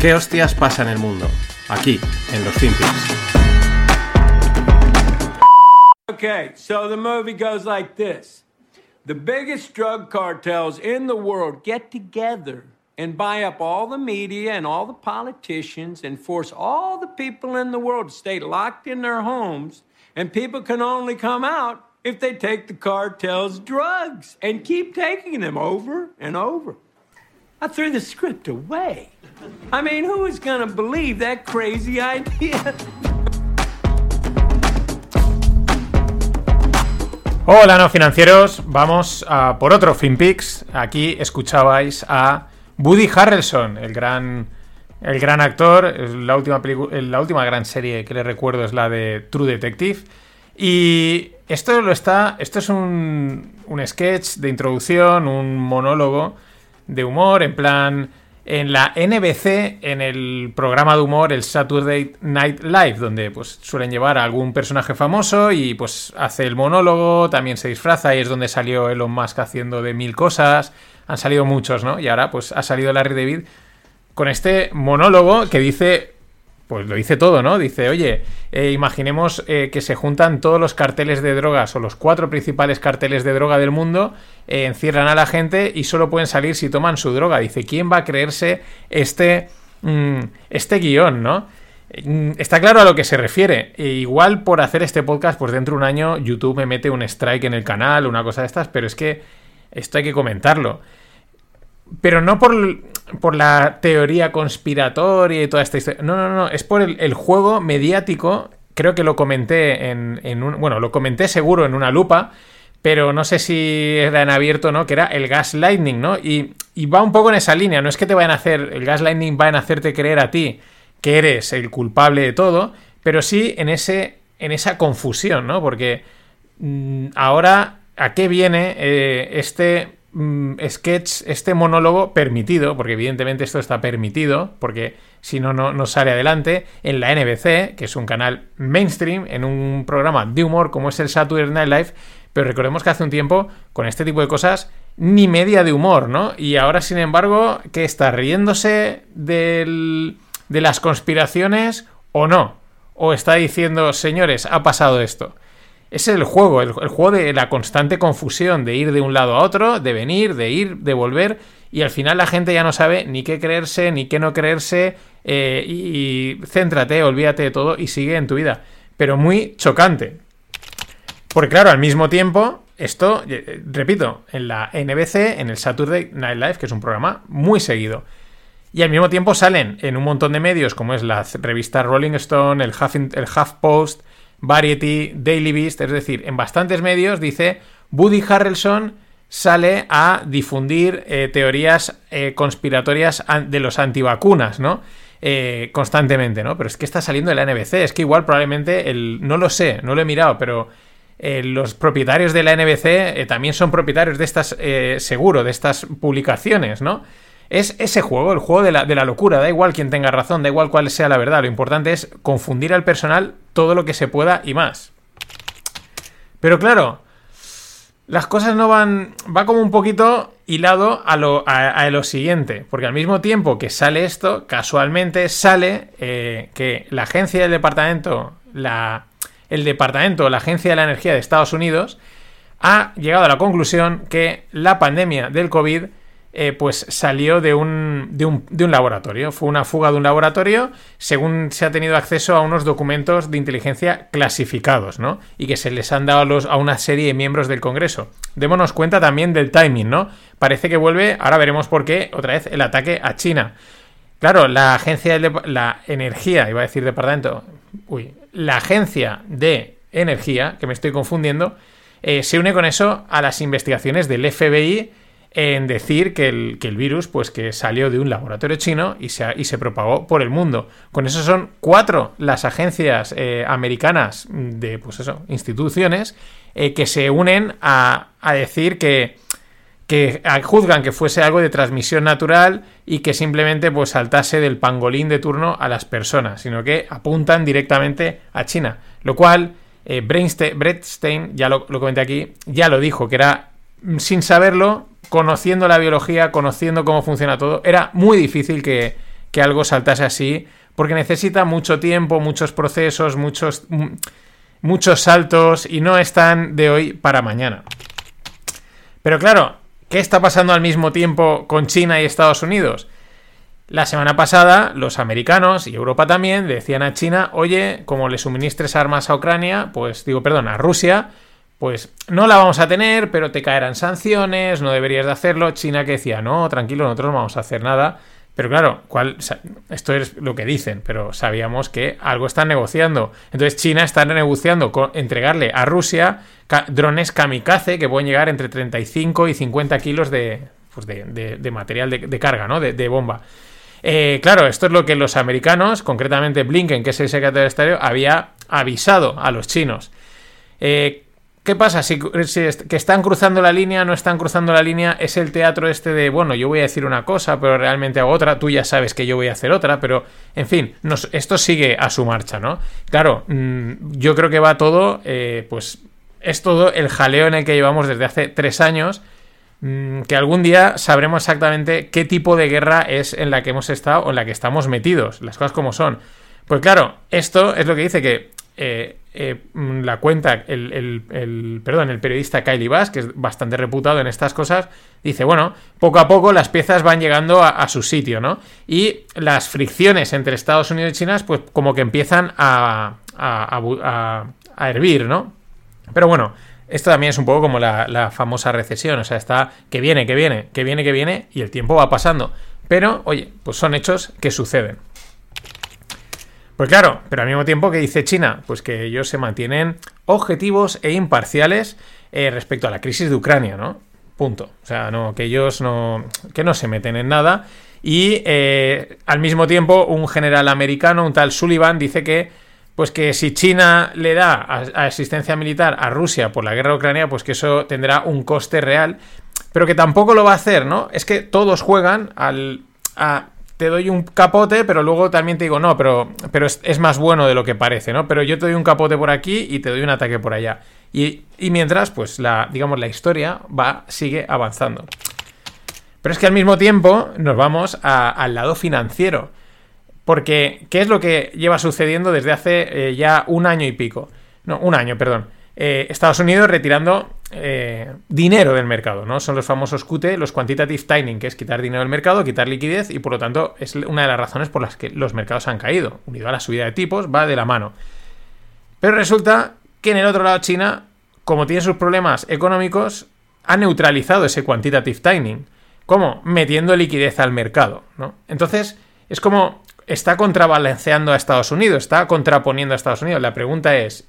¿Qué hostias pasa en el mundo? Aquí, en los Finpics. Okay, so the movie goes like this The biggest drug cartels in the world get together and buy up all the media and all the politicians and force all the people in the world to stay locked in their homes, and people can only come out if they take the cartel's drugs and keep taking them over and over. I threw the script away. I mean, who is believe that crazy? Hola, no financieros. Vamos a por otro FinPix. Aquí escuchabais a Woody Harrelson, el gran, el gran actor. La última, la última gran serie que le recuerdo es la de True Detective. Y esto lo está. Esto es un, un sketch de introducción, un monólogo de humor, en plan. En la NBC, en el programa de humor, el Saturday Night Live, donde pues suelen llevar a algún personaje famoso y pues hace el monólogo, también se disfraza y es donde salió Elon Musk haciendo de mil cosas. Han salido muchos, ¿no? Y ahora pues ha salido Larry David con este monólogo que dice pues lo dice todo, ¿no? Dice, oye, eh, imaginemos eh, que se juntan todos los carteles de drogas o los cuatro principales carteles de droga del mundo, eh, encierran a la gente y solo pueden salir si toman su droga. Dice, ¿quién va a creerse este, mm, este guion, ¿no? Mm, está claro a lo que se refiere. E igual por hacer este podcast, pues dentro de un año YouTube me mete un strike en el canal, una cosa de estas, pero es que esto hay que comentarlo. Pero no por, por la teoría conspiratoria y toda esta historia. No, no, no. Es por el, juego mediático. Creo que lo comenté en, en. Bueno, lo comenté seguro en una lupa. Pero no sé si era en abierto no, que era el gaslighting, ¿no? Y, y va un poco en esa línea. No es que te vayan a hacer. El gaslighting va a hacerte creer a ti que eres el culpable de todo. Pero sí en ese. en esa confusión, ¿no? Porque. Mm, ahora. ¿A qué viene eh, este Mm, sketch, este monólogo permitido, porque evidentemente esto está permitido, porque si no, no sale adelante, en la NBC, que es un canal mainstream, en un programa de humor como es el Saturday Night Live, pero recordemos que hace un tiempo, con este tipo de cosas, ni media de humor, ¿no? Y ahora, sin embargo, que está riéndose de las conspiraciones o no? ¿O está diciendo, señores, ha pasado esto? Es el juego, el, juego de la constante confusión, de ir de un lado a otro, de venir, de ir, de volver, y al final la gente ya no sabe ni qué creerse, ni qué no creerse, eh, y, céntrate, olvídate de todo y sigue en tu vida. Pero muy chocante. Porque claro, al mismo tiempo, esto, eh, repito, en la NBC, en el Saturday Night Live, que es un programa muy seguido. Y al mismo tiempo salen en un montón de medios, como es la revista Rolling Stone, el Half, el Half Post, Variety, Daily Beast, es decir, en bastantes medios dice Woody Harrelson sale a difundir eh, teorías eh, conspiratorias de los antivacunas, ¿no? Eh, constantemente, ¿no? Pero es que está saliendo de la NBC, es que igual probablemente el... No lo sé, no lo he mirado, pero los propietarios de la NBC también son propietarios de estas, seguro, de estas publicaciones, ¿no? Es ese juego, el juego de la, de la, locura. Da igual quien tenga razón, da igual cuál sea la verdad. Lo importante es confundir al personal todo lo que se pueda y más. Pero claro, las cosas no van. Va como un poquito hilado a lo, a, lo siguiente. Porque al mismo tiempo que sale esto, casualmente sale eh, que la agencia del departamento, la, el departamento, la agencia de la energía de Estados Unidos, ha llegado a la conclusión que la pandemia del COVID eh, pues salió de un, de, un, de un, laboratorio. Fue una fuga de un laboratorio según se ha tenido acceso a unos documentos de inteligencia clasificados, ¿no? Y que se les han dado a, los, a una serie de miembros del Congreso. Démonos cuenta también del timing, ¿no? Parece que vuelve, ahora veremos por qué, otra vez el ataque a China. Claro, la agencia de la energía, iba a decir departamento, uy, la agencia de energía, que me estoy confundiendo, eh, se une con eso a las investigaciones del FBI en decir que el, que el, virus pues que salió de un laboratorio chino y se, y se propagó por el mundo. Con eso son cuatro las agencias eh, americanas de pues eso, instituciones eh, que se unen a, a decir que, que juzgan que fuese algo de transmisión natural y que simplemente pues saltase del pangolín de turno a las personas, sino que apuntan directamente a China. Lo cual, eh, Brett Stein, ya lo comenté aquí, ya lo dijo, que era sin saberlo, conociendo la biología, conociendo cómo funciona todo, era muy difícil que, que algo saltase así, porque necesita mucho tiempo, muchos procesos, muchos, muchos saltos y no están de hoy para mañana. Pero claro, ¿qué está pasando al mismo tiempo con China y Estados Unidos? La semana pasada, los americanos y Europa también decían a China, oye, como le suministres armas a Ucrania, pues digo, perdón, a Rusia, pues no la vamos a tener, pero te caerán sanciones, no deberías de hacerlo. China que decía, no, tranquilo, nosotros no vamos a hacer nada. Pero claro, ¿cuál, esto es lo que dicen, pero sabíamos que algo están negociando. Entonces China está negociando con entregarle a Rusia drones kamikaze que pueden llegar entre 35 y 50 kilos de, pues de, material de, carga, ¿no? De, bomba. Eh, claro, esto es lo que los americanos, concretamente Blinken, que es el secretario de Estado, había avisado a los chinos. Eh, ¿Qué pasa? Si, que están cruzando la línea, no están cruzando la línea, es el teatro este de, bueno, yo voy a decir una cosa, pero realmente hago otra, tú ya sabes que yo voy a hacer otra, pero, en fin, esto sigue a su marcha, ¿no? Claro, mm, yo creo que va todo, eh, pues, es todo el jaleo en el que llevamos desde hace tres años, mm, que algún día sabremos exactamente qué tipo de guerra es en la que hemos estado o en la que estamos metidos, las cosas como son. Pues claro, esto es lo que dice que eh, eh, mm, la cuenta, el, perdón, el periodista Kylie Bass, que es bastante reputado en estas cosas, dice, bueno, poco a poco las piezas van llegando a, su sitio, ¿no? Y las fricciones entre Estados Unidos y China, pues como que empiezan a, a, hervir, ¿no? Pero bueno, esto también es un poco como la, la, famosa recesión, o sea, está que viene, que viene, que viene, que viene, y el tiempo va pasando. Pero, oye, pues son hechos que suceden. Pues claro, pero al mismo tiempo que dice China, pues que ellos se mantienen objetivos e imparciales eh, respecto a la crisis de Ucrania, ¿no? Punto. O sea, no, que ellos no, que no se meten en nada. Y eh, al mismo tiempo, un general americano, un tal Sullivan, dice que, pues que si China le da asistencia militar a Rusia por la guerra de Ucrania, pues que eso tendrá un coste real, pero que tampoco lo va a hacer, ¿no? Es que todos juegan al, a te doy un capote, pero luego también te digo, no, pero, pero es, más bueno de lo que parece, ¿no? Pero yo te doy un capote por aquí y te doy un ataque por allá. Y, mientras, pues la, digamos, la historia va, sigue avanzando. Pero es que al mismo tiempo nos vamos al lado financiero. Porque, ¿qué es lo que lleva sucediendo desde hace eh, ya un año y pico? No, un año, perdón. Eh, Estados Unidos retirando eh, dinero del mercado, ¿no? Son los famosos QT, los quantitative tightening, que es quitar dinero del mercado, quitar liquidez y por lo tanto es una de las razones por las que los mercados han caído. Unido a la subida de tipos, va de la mano. Pero resulta que en el otro lado China, como tiene sus problemas económicos, ha neutralizado ese quantitative tightening. ¿Cómo? Metiendo liquidez al mercado, ¿no? Entonces, es como está contrabalanceando a Estados Unidos, está contraponiendo a Estados Unidos. La pregunta es,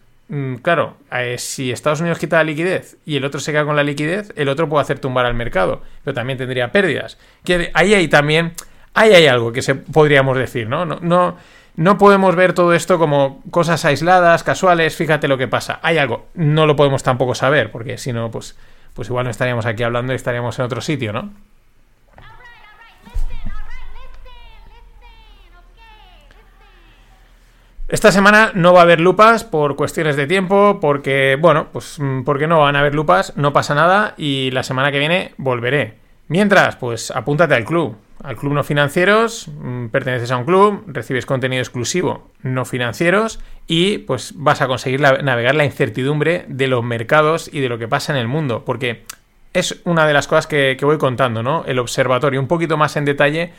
claro, eh, si Estados Unidos quita la liquidez y el otro se queda con la liquidez, el otro puede hacer tumbar al mercado, pero también tendría pérdidas. Que ahí hay también, ahí hay algo que se podríamos decir, ¿no? No, no, no podemos ver todo esto como cosas aisladas, casuales, fíjate lo que pasa. Hay algo, no lo podemos tampoco saber, porque si no, pues, pues igual no estaríamos aquí hablando y estaríamos en otro sitio, ¿no? Esta semana no va a haber lupas por cuestiones de tiempo, porque, bueno, pues mm, porque no van a haber lupas, no pasa nada y la semana que viene volveré. Mientras, pues apúntate al club, al club no financieros, mm, perteneces a un club, recibes contenido exclusivo no financieros y pues vas a conseguir navegar la incertidumbre de los mercados y de lo que pasa en el mundo, porque es una de las cosas que, que voy contando, ¿no? El observatorio, un poquito más en detalle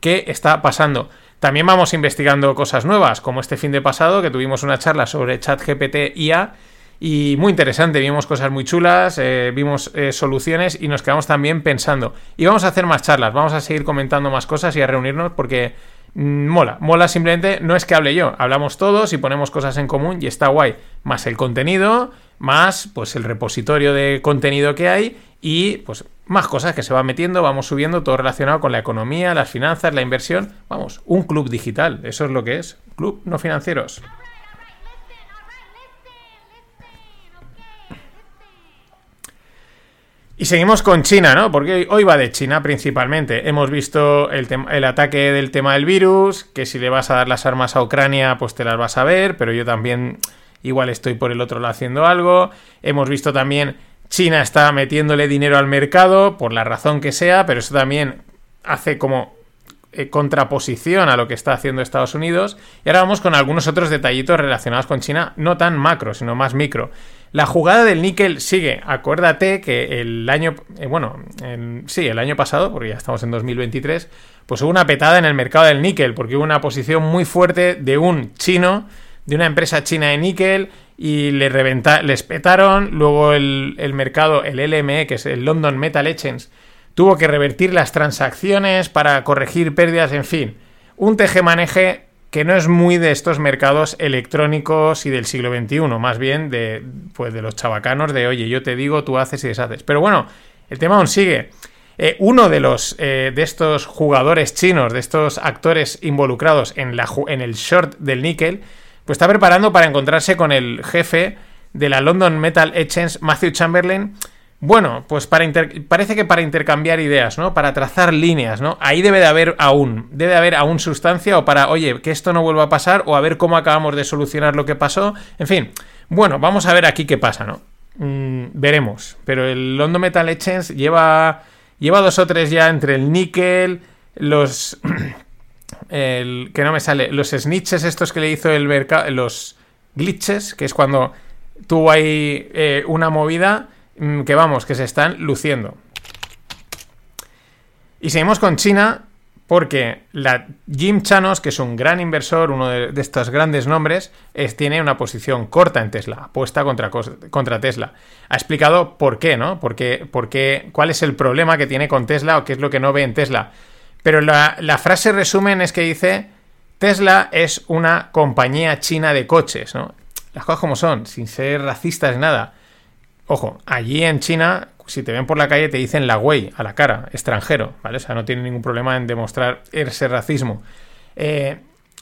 qué está pasando. También vamos investigando cosas nuevas, como este fin de pasado que tuvimos una charla sobre ChatGPT IA y muy interesante, vimos cosas muy chulas, eh, vimos eh, soluciones y nos quedamos también pensando. Y vamos a hacer más charlas, vamos a seguir comentando más cosas y a reunirnos porque mm, mola, mola simplemente, no es que hable yo, hablamos todos y ponemos cosas en común y está guay, más el contenido, más pues el repositorio de contenido que hay y pues más cosas que se van metiendo, vamos subiendo, todo relacionado con la economía, las finanzas, la inversión. Vamos, un club digital, eso es lo que es. Club no financieros. Y seguimos con China, ¿no? Porque hoy va de China principalmente. Hemos visto el, el, ataque del tema del virus, que si le vas a dar las armas a Ucrania, pues te las vas a ver, pero yo también igual estoy por el otro lado haciendo algo. Hemos visto también China está metiéndole dinero al mercado, por la razón que sea, pero eso también hace como eh, contraposición a lo que está haciendo Estados Unidos. Y ahora vamos con algunos otros detallitos relacionados con China, no tan macro, sino más micro. La jugada del níquel sigue. Acuérdate que el año, eh, bueno, sí, el año pasado, porque ya estamos en 2023, pues hubo una petada en el mercado del níquel, porque hubo una posición muy fuerte de un chino, de una empresa china de níquel, y le reventa, les petaron. Luego el, el, mercado, el LME, que es el London Metal Exchange, tuvo que revertir las transacciones para corregir pérdidas, en fin. Un tejemaneje que no es muy de estos mercados electrónicos y del siglo XXI, más bien de, pues de los chabacanos de, oye, yo te digo, tú haces y deshaces. Pero bueno, el tema aún sigue. Eh, uno de los eh, de estos jugadores chinos, de estos actores involucrados en, la, en el short del níquel, pues está preparando para encontrarse con el jefe de la London Metal Exchange, Matthew Chamberlain, bueno, pues para parece que para intercambiar ideas, ¿no? Para trazar líneas, ¿no? Ahí debe de haber aún, debe de haber aún sustancia o para, oye, que esto no vuelva a pasar o a ver cómo acabamos de solucionar lo que pasó. En fin, bueno, vamos a ver aquí qué pasa, ¿no? Mm, veremos. Pero el London Metal Exchange lleva, lleva dos o tres ya entre el níquel, los... el, que no me sale, los snitches estos que le hizo el mercado, los glitches, que es cuando tuvo ahí eh, una movida Mm, que vamos, que se están luciendo. Y seguimos con China porque la Jim Chanos, que es un gran inversor, uno de, estos grandes nombres, tiene una posición corta en Tesla, apuesta contra, contra Tesla. Ha explicado por qué, ¿no? Por qué, cuál es el problema que tiene con Tesla o qué es lo que no ve en Tesla. Pero la, frase resumen es que dice, Tesla es una compañía china de coches, ¿no? Las cosas como son, sin ser racistas ni nada. Ojo, allí en China, si te ven por la calle, te dicen la güey a la cara, extranjero, ¿vale? O sea, no tiene ningún problema en demostrar ese racismo. Eh,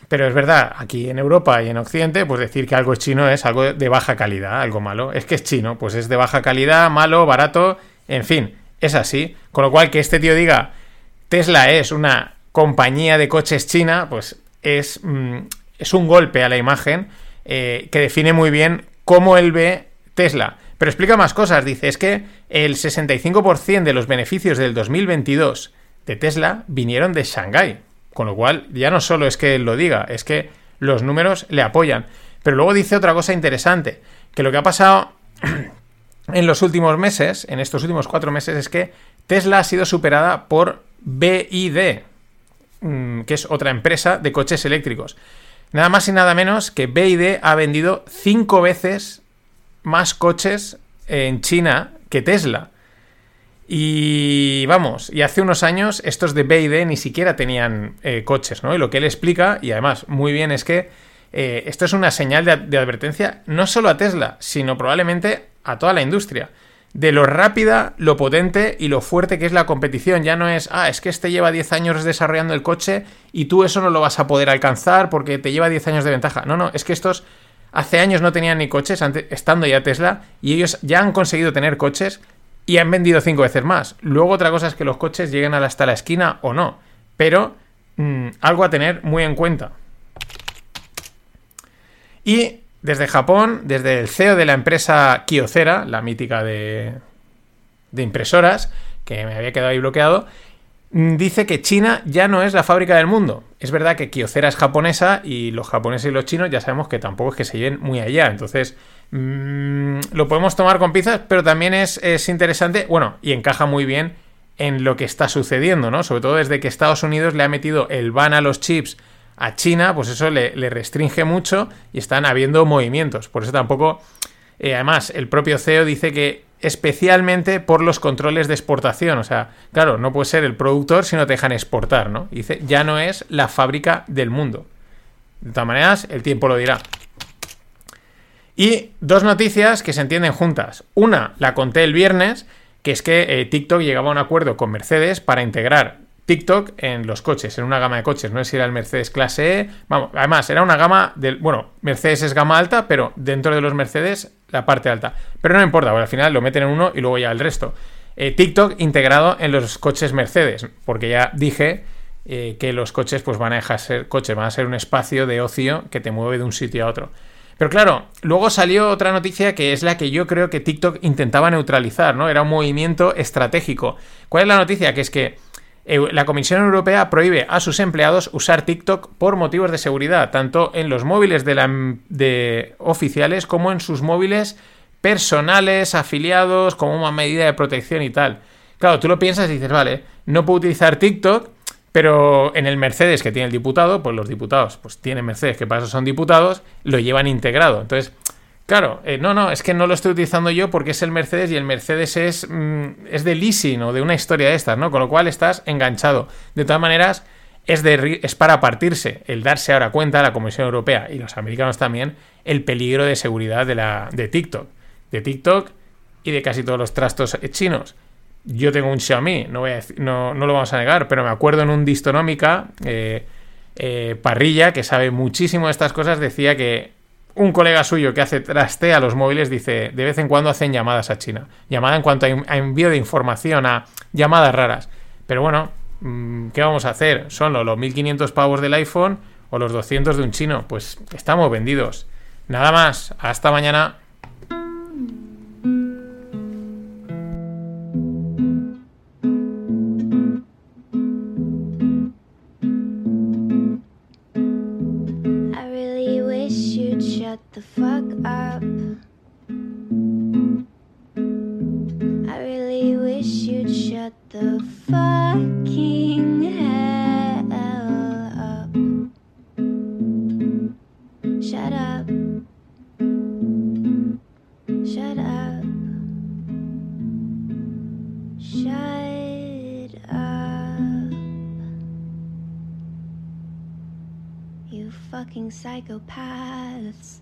pero es verdad, aquí en Europa y en Occidente, pues decir que algo es chino es algo de baja calidad, algo malo. Es que es chino, pues es de baja calidad, malo, barato, en fin, es así. Con lo cual, que este tío diga Tesla es una compañía de coches china, pues es, mm, es un golpe a la imagen eh, que define muy bien cómo él ve Tesla. Pero explica más cosas. Dice, es que el 65% de los beneficios del 2022 de Tesla vinieron de Shanghái. Con lo cual, ya no solo es que él lo diga, es que los números le apoyan. Pero luego dice otra cosa interesante, que lo que ha pasado en los últimos meses, en estos últimos cuatro meses, es que Tesla ha sido superada por BID, mm, que es otra empresa de coches eléctricos. Nada más y nada menos que BID ha vendido cinco veces más coches en China que Tesla. Y vamos, y hace unos años estos de BYD ni siquiera tenían eh, coches, ¿no? Y lo que él explica, y además muy bien, es que eh, esto es una señal de, de, advertencia no solo a Tesla, sino probablemente a toda la industria. De lo rápida, lo potente y lo fuerte que es la competición. Ya no es, ah, es que este lleva 10 años desarrollando el coche y tú eso no lo vas a poder alcanzar porque te lleva 10 años de ventaja. No, no, es que estos Hace años no tenían ni coches, estando ya Tesla, y ellos ya han conseguido tener coches y han vendido cinco veces más. Luego otra cosa es que los coches lleguen hasta la esquina o no, pero mm, algo a tener muy en cuenta. Y desde Japón, desde el CEO de la empresa Kyocera, la mítica de, impresoras, que me había quedado ahí bloqueado, Mm, dice que China ya no es la fábrica del mundo. Es verdad que Kyocera es japonesa y los japoneses y los chinos ya sabemos que tampoco es que se lleven muy allá. Entonces, mmm, lo podemos tomar con pinzas, pero también es, es, interesante, bueno, y encaja muy bien en lo que está sucediendo, ¿no? Sobre todo desde que Estados Unidos le ha metido el ban a los chips a China, pues eso le, restringe mucho y están habiendo movimientos. Por eso tampoco... Eh, además, el propio CEO dice que especialmente por los controles de exportación. O sea, claro, no puede ser el productor si no te dejan exportar, ¿no? dice, ya no es la fábrica del mundo. De todas maneras, el tiempo lo dirá. Y dos noticias que se entienden juntas. Una, la conté el viernes, que es que eh, TikTok llegaba a un acuerdo con Mercedes para integrar TikTok en los coches, en una gama de coches. No sé si era el Mercedes clase E. Vamos, además, era una gama del. Bueno, Mercedes es gama alta, pero dentro de los Mercedes, la parte alta. Pero no importa, porque al final lo meten en uno y luego ya el resto. Eh, TikTok integrado en los coches Mercedes, porque ya dije eh, que los coches pues van a dejar ser coches, van a ser un espacio de ocio que te mueve de un sitio a otro. Pero claro, luego salió otra noticia que es la que yo creo que TikTok intentaba neutralizar, ¿no? Era un movimiento estratégico. ¿Cuál es la noticia? Que es que la Comisión Europea prohíbe a sus empleados usar TikTok por motivos de seguridad, tanto en los móviles de, la, de oficiales como en sus móviles personales, afiliados, como una medida de protección y tal. Claro, tú lo piensas y dices, vale, no puedo utilizar TikTok, pero en el Mercedes que tiene el diputado, pues los diputados, pues tienen Mercedes, que para eso son diputados, lo llevan integrado. Entonces, Claro, eh, no, no, es que no lo estoy utilizando yo porque es el Mercedes y el Mercedes es, mm, es de leasing o de una historia de estas, ¿no? Con lo cual estás enganchado. De todas maneras, es, es para partirse el darse ahora cuenta, la Comisión Europea y los americanos también, el peligro de seguridad de, la, de TikTok. De TikTok y de casi todos los trastos chinos. Yo tengo un Xiaomi, no, a no, no, lo vamos a negar, pero me acuerdo en un Distonómica, eh, eh, Parrilla, que sabe muchísimo de estas cosas, decía que un colega suyo que hace trastea los móviles dice, de vez en cuando hacen llamadas a China. Llamada en cuanto a, envío de información, a llamadas raras. Pero bueno, mm, ¿qué vamos a hacer? ¿Son los 1500 pavos del iPhone o los 200 de un chino? Pues estamos vendidos. Nada más, hasta mañana. up. I really wish you'd shut the fucking hell up. Shut up. Shut up. Shut up. You fucking psychopaths.